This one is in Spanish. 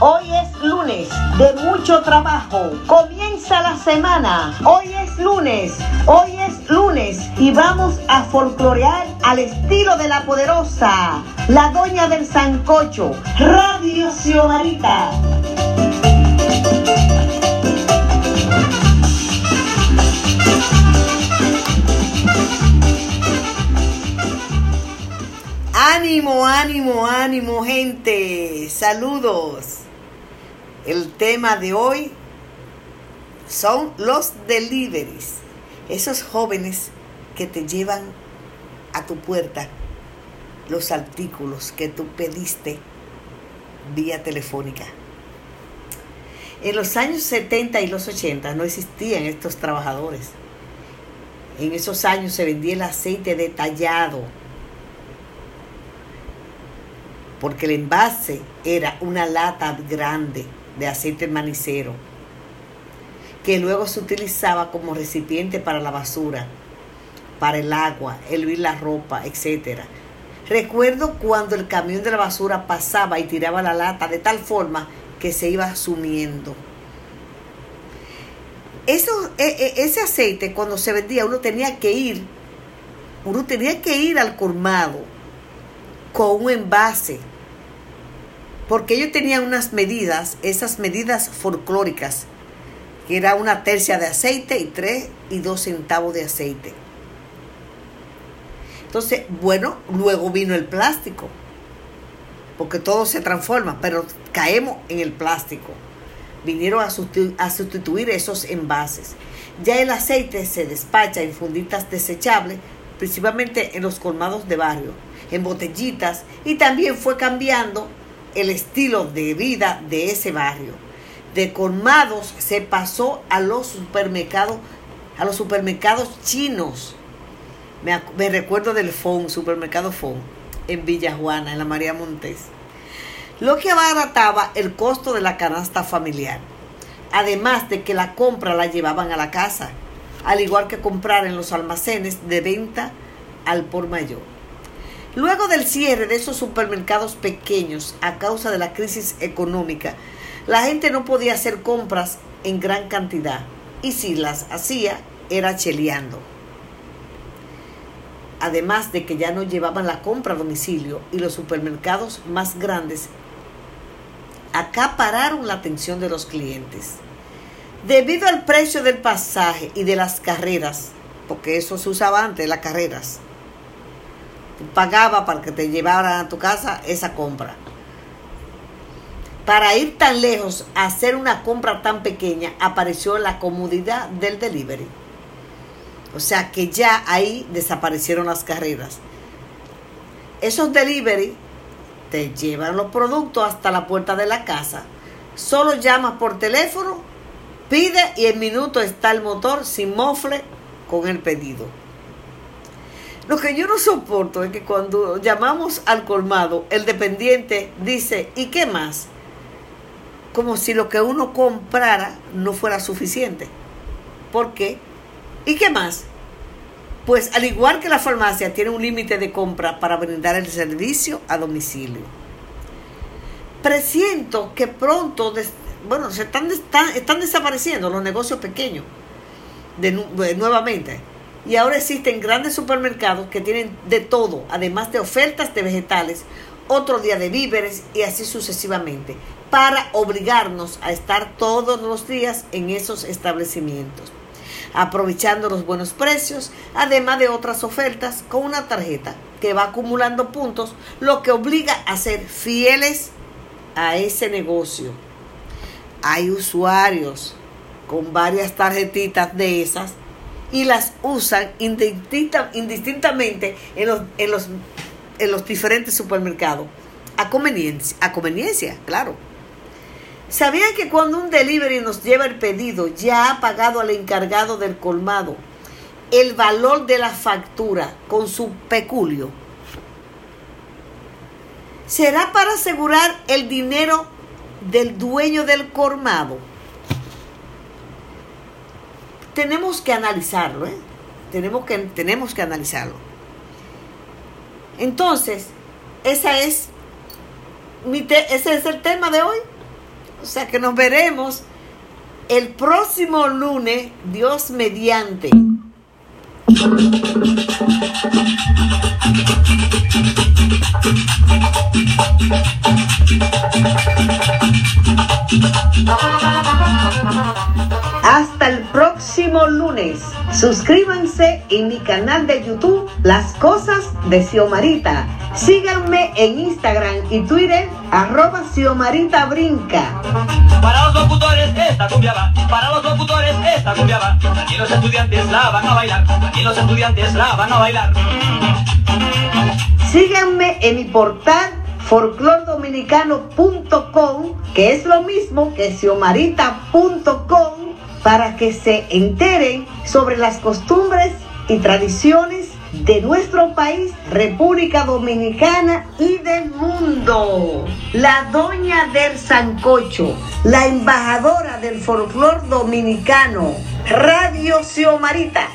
Hoy es lunes de mucho trabajo. Comienza la semana. Hoy es lunes. Hoy es lunes y vamos a folclorear al estilo de la poderosa, la doña del sancocho, Radio Xiomarita. Ánimo, gente. Saludos. El tema de hoy son los deliveries. Esos jóvenes que te llevan a tu puerta los artículos que tú pediste vía telefónica. En los años 70 y los 80 no existían estos trabajadores. En esos años se vendía el aceite detallado porque el envase era una lata grande de aceite manicero que luego se utilizaba como recipiente para la basura, para el agua, hervir la ropa, etc. Recuerdo cuando el camión de la basura pasaba y tiraba la lata de tal forma que se iba sumiendo. Eso, e, e, ese aceite cuando se vendía uno tenía que ir, uno tenía que ir al colmado con un envase, porque ellos tenían unas medidas, esas medidas folclóricas, que era una tercia de aceite y tres y dos centavos de aceite. Entonces, bueno, luego vino el plástico, porque todo se transforma, pero caemos en el plástico. Vinieron a a sustituir esos envases. Ya el aceite se despacha en funditas desechables, principalmente en los colmados de barrio, en botellitas, y también fue cambiando el estilo de vida de ese barrio. De colmados se pasó a los supermercados, a los supermercados chinos. Me, recuerdo del FON, supermercado FON, en Villa Juana, en la María Montes. Lo que abarataba el costo de la canasta familiar. Además de que la compra la llevaban a la casa, al igual que comprar en los almacenes de venta al por mayor. Luego del cierre de esos supermercados pequeños a causa de la crisis económica, la gente no podía hacer compras en gran cantidad y si las hacía era cheleando. Además de que ya no llevaban la compra a domicilio y los supermercados más grandes acapararon la atención de los clientes. Debido al precio del pasaje y de las carreras, porque eso se usaba antes, las carreras, pagaba para que te llevaran a tu casa esa compra. Para ir tan lejos, hacer una compra tan pequeña, apareció la comodidad del delivery. O sea que ya ahí desaparecieron las carreras. Esos delivery te llevan los productos hasta la puerta de la casa. Solo llamas por teléfono, pide y en minuto está el motor sin mofle con el pedido. Lo que yo no soporto es que cuando llamamos al colmado, el dependiente dice, ¿y qué más? Como si lo que uno comprara no fuera suficiente. ¿Por qué? ¿Y qué más? Pues al igual que la farmacia tiene un límite de compra para brindar el servicio a domicilio. Presiento que pronto, bueno, se están, están, están desapareciendo los negocios pequeños de, nuevamente y ahora existen grandes supermercados que tienen de todo, además de ofertas de vegetales, otro día de víveres y así sucesivamente, para obligarnos a estar todos los días en esos establecimientos, aprovechando los buenos precios, además de otras ofertas con una tarjeta que va acumulando puntos, lo que obliga a ser fieles a ese negocio. Hay usuarios con varias tarjetitas de esas y las usan indistintamente en los, en los, en los diferentes supermercados. A conveniencia, a conveniencia, claro. ¿Sabían que cuando un delivery nos lleva el pedido, ya ha pagado al encargado del colmado el valor de la factura con su peculio? ¿Será para asegurar el dinero del dueño del colmado? Tenemos que analizarlo, ¿eh? tenemos, que, tenemos que analizarlo. Entonces, esa es mi ese es el tema de hoy. O sea que nos veremos el próximo lunes, Dios mediante. Hasta próximo lunes. Suscríbanse en mi canal de YouTube Las Cosas de Xiomarita. Síganme en Instagram y Twitter arroba Xiomarita Brinca. Para los locutores esta cumbia va, para los locutores esta cumbia va. Aquí los estudiantes la van a bailar, aquí los estudiantes la van a bailar. Síganme en mi portal folclordominicano.com, que es lo mismo que xiomarita.com, para que se enteren sobre las costumbres y tradiciones de nuestro país, República Dominicana y del mundo. La doña del Sancocho, la embajadora del folclor dominicano, Radio Xiomarita.